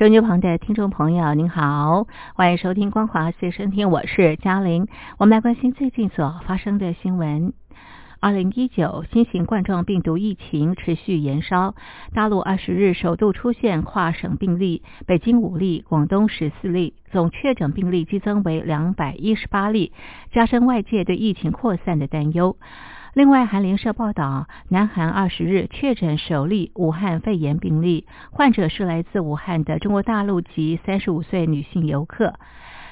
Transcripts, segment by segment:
收音机旁的听众朋友，您好，欢迎收听《光华随身听》，我是嘉玲。我们来关心最近所发生的新闻。二零一九新型冠状病毒疫情持续延烧，大陆二十日首度出现跨省病例，北京五例，广东十四例，总确诊病例激增为两百一十八例，加深外界对疫情扩散的担忧。另外，韩联社报道，南韩二十日确诊首例武汉肺炎病例，患者是来自武汉的中国大陆籍三十五岁女性游客。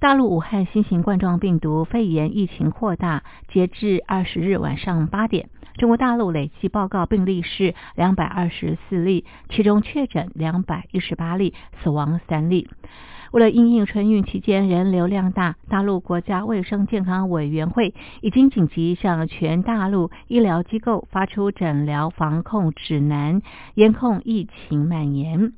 大陆武汉新型冠状病毒肺炎疫情扩大，截至二十日晚上八点，中国大陆累计报告病例是两百二十四例，其中确诊两百一十八例，死亡三例。为了应应春运期间人流量大，大陆国家卫生健康委员会已经紧急向全大陆医疗机构发出诊疗防控指南，严控疫情蔓延。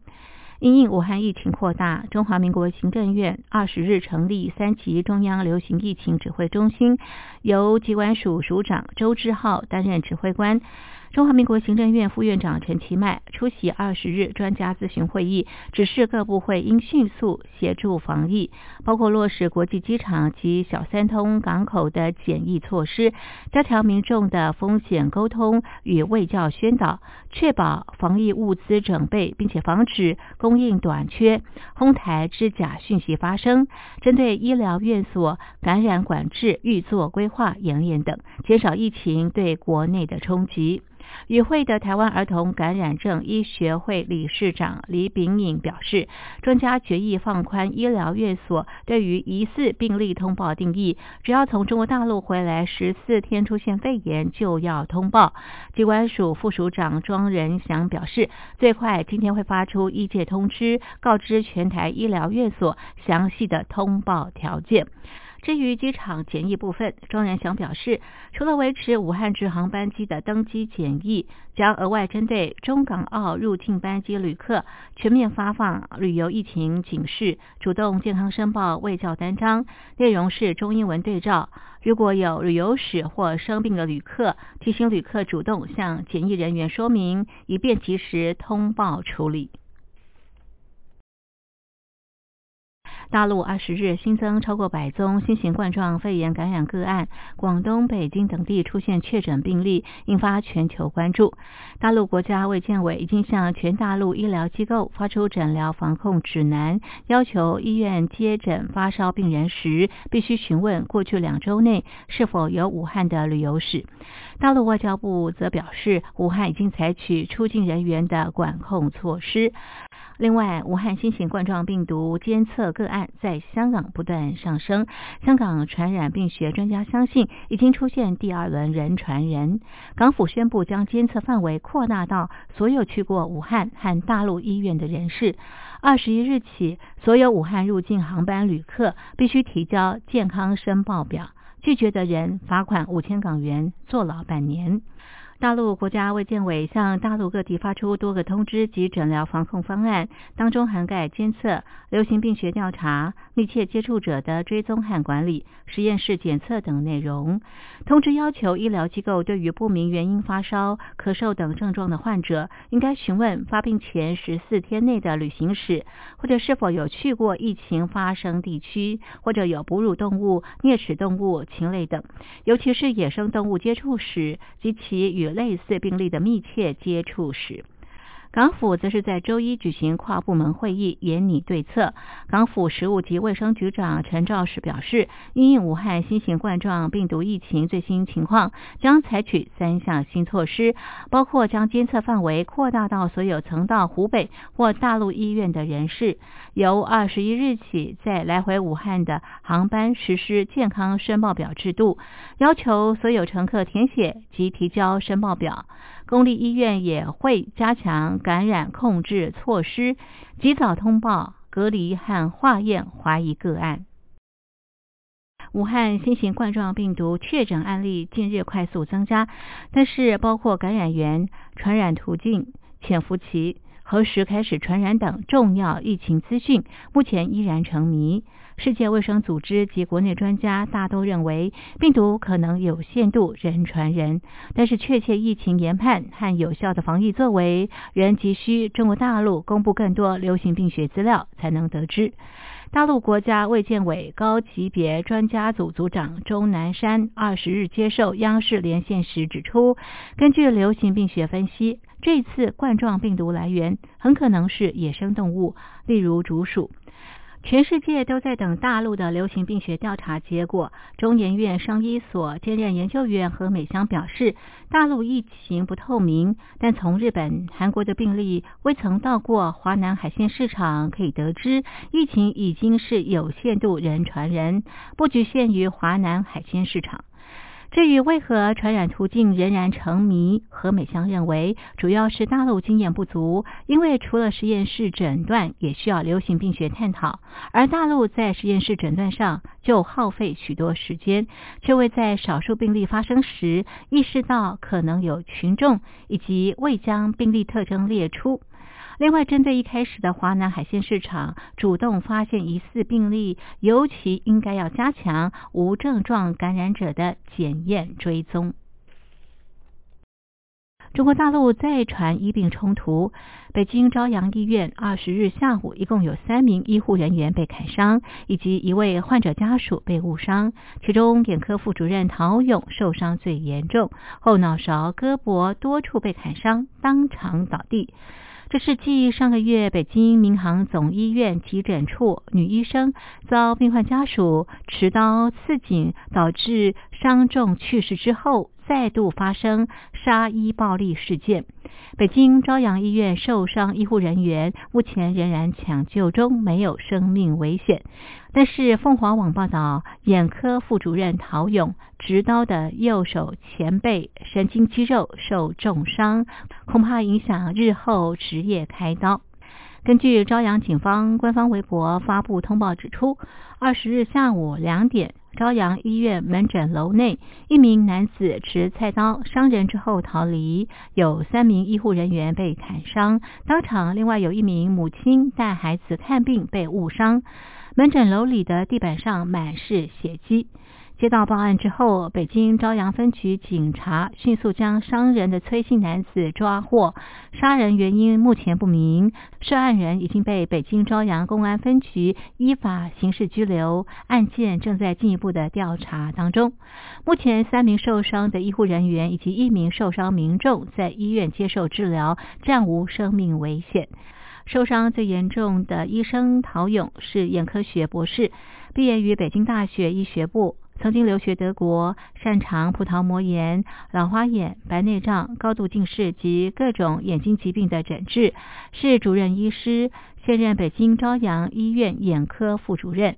因应武汉疫情扩大，中华民国行政院二十日成立三级中央流行疫情指挥中心，由机关署署长周志浩担任指挥官。中华民国行政院副院长陈其迈出席二十日专家咨询会议，指示各部会应迅速协助防疫，包括落实国际机场及小三通港口的检疫措施，加强民众的风险沟通与卫教宣导，确保防疫物资准备，并且防止供应短缺、哄抬之假讯息发生。针对医疗院所感染管制，预作规划演练等，减少疫情对国内的冲击。与会的台湾儿童感染症医学会理事长李炳颖表示，专家决议放宽医疗院所对于疑似病例通报定义，只要从中国大陆回来十四天出现肺炎就要通报。机关署副署长庄仁祥表示，最快今天会发出医界通知，告知全台医疗院所详细的通报条件。至于机场检疫部分，庄仁祥表示，除了维持武汉至航班机的登机检疫，将额外针对中港澳入境班机旅客全面发放旅游疫情警示、主动健康申报卫教单张，内容是中英文对照。如果有旅游史或生病的旅客，提醒旅客主动向检疫人员说明，以便及时通报处理。大陆二十日新增超过百宗新型冠状肺炎感染个案，广东、北京等地出现确诊病例，引发全球关注。大陆国家卫健委已经向全大陆医疗机构发出诊疗防控指南，要求医院接诊发烧病人时，必须询问过去两周内是否有武汉的旅游史。大陆外交部则表示，武汉已经采取出境人员的管控措施。另外，武汉新型冠状病毒监测个案在香港不断上升。香港传染病学专家相信，已经出现第二轮人传人。港府宣布将监测范围扩大到所有去过武汉和大陆医院的人士。二十一日起，所有武汉入境航班旅客必须提交健康申报表，拒绝的人罚款五千港元，坐牢半年。大陆国家卫健委向大陆各地发出多个通知及诊疗防控方案，当中涵盖监测、流行病学调查、密切接触者的追踪和管理、实验室检测等内容。通知要求医疗机构对于不明原因发烧、咳嗽等症状的患者，应该询问发病前十四天内的旅行史，或者是否有去过疫情发生地区，或者有哺乳动物、啮齿动物、禽类等，尤其是野生动物接触史及其与类似病例的密切接触史。港府则是在周一举行跨部门会议，研拟对策。港府食物及卫生局长陈肇始表示，因应武汉新型冠状病毒疫情最新情况，将采取三项新措施，包括将监测范围扩大到所有曾到湖北或大陆医院的人士，由二十一日起在来回武汉的航班实施健康申报表制度，要求所有乘客填写及提交申报表。公立医院也会加强感染控制措施，及早通报、隔离和化验怀疑个案。武汉新型冠状病毒确诊案例近日快速增加，但是包括感染源、传染途径、潜伏期、何时开始传染等重要疫情资讯，目前依然成谜。世界卫生组织及国内专家大都认为，病毒可能有限度人传人，但是确切疫情研判和有效的防疫作为，仍急需中国大陆公布更多流行病学资料才能得知。大陆国家卫健委高级别专家组组长钟南山二十日接受央视连线时指出，根据流行病学分析，这次冠状病毒来源很可能是野生动物，例如竹鼠。全世界都在等大陆的流行病学调查结果。中研院生医所兼任研究员何美香表示，大陆疫情不透明，但从日本、韩国的病例未曾到过华南海鲜市场，可以得知疫情已经是有限度人传人，不局限于华南海鲜市场。至于为何传染途径仍然成谜，何美香认为主要是大陆经验不足，因为除了实验室诊断，也需要流行病学探讨，而大陆在实验室诊断上就耗费许多时间，却未在少数病例发生时意识到可能有群众，以及未将病例特征列出。另外，针对一开始的华南海鲜市场主动发现疑似病例，尤其应该要加强无症状感染者的检验追踪。中国大陆再传医病冲突，北京朝阳医院二十日下午一共有三名医护人员被砍伤，以及一位患者家属被误伤，其中眼科副主任陶勇受伤最严重，后脑勺、胳膊多处被砍伤，当场倒地。这是继上个月北京民航总医院急诊处女医生遭病患家属持刀刺颈，导致伤重去世之后。再度发生杀医暴力事件，北京朝阳医院受伤医护人员目前仍然抢救中，没有生命危险。但是凤凰网报道，眼科副主任陶勇执刀的右手前背神经肌肉受重伤，恐怕影响日后职业开刀。根据朝阳警方官方微博发布通报指出，二十日下午两点。朝阳医院门诊楼内，一名男子持菜刀伤人之后逃离，有三名医护人员被砍伤。当场，另外有一名母亲带孩子看病被误伤。门诊楼里的地板上满是血迹。接到报案之后，北京朝阳分局警察迅速将伤人的崔姓男子抓获，杀人原因目前不明，涉案人已经被北京朝阳公安分局依法刑事拘留，案件正在进一步的调查当中。目前，三名受伤的医护人员以及一名受伤民众在医院接受治疗，暂无生命危险。受伤最严重的医生陶勇是眼科学博士，毕业于北京大学医学部。曾经留学德国，擅长葡萄膜炎、老花眼、白内障、高度近视及各种眼睛疾病的诊治，是主任医师，现任北京朝阳医院眼科副主任。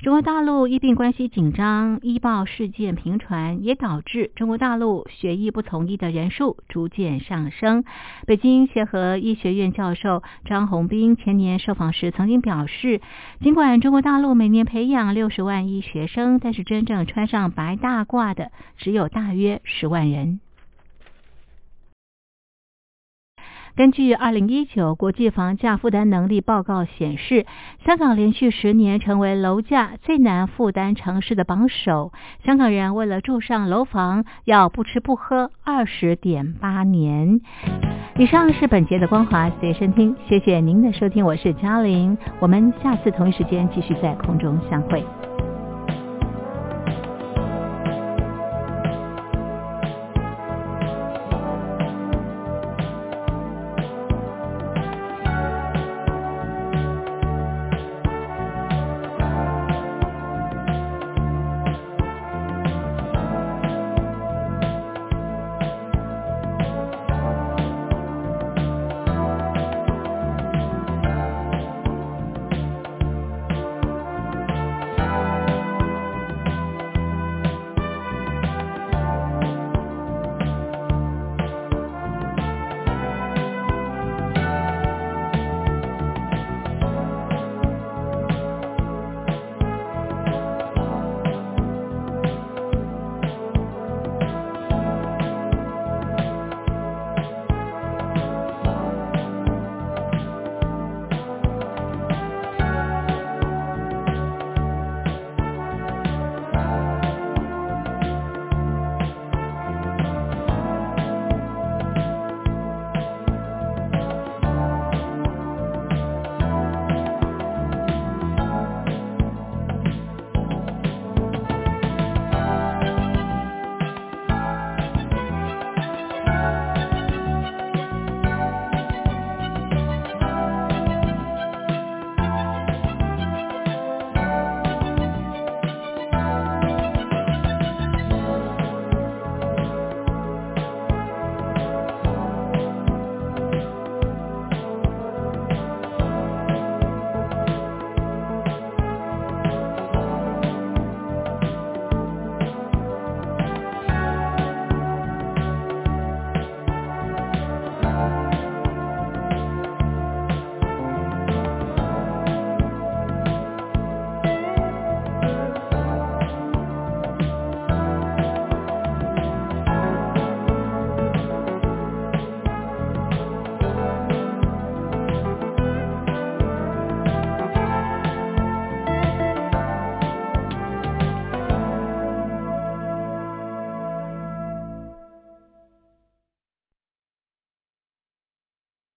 中国大陆医病关系紧张，医报事件频传，也导致中国大陆学医不从医的人数逐渐上升。北京协和医学院教授张宏斌前年受访时曾经表示，尽管中国大陆每年培养六十万医学生，但是真正穿上白大褂的只有大约十万人。根据二零一九国际房价负担能力报告显示，香港连续十年成为楼价最难负担城市的榜首。香港人为了住上楼房，要不吃不喝二十点八年。以上是本节的光华随身听，谢谢您的收听，我是嘉玲，我们下次同一时间继续在空中相会。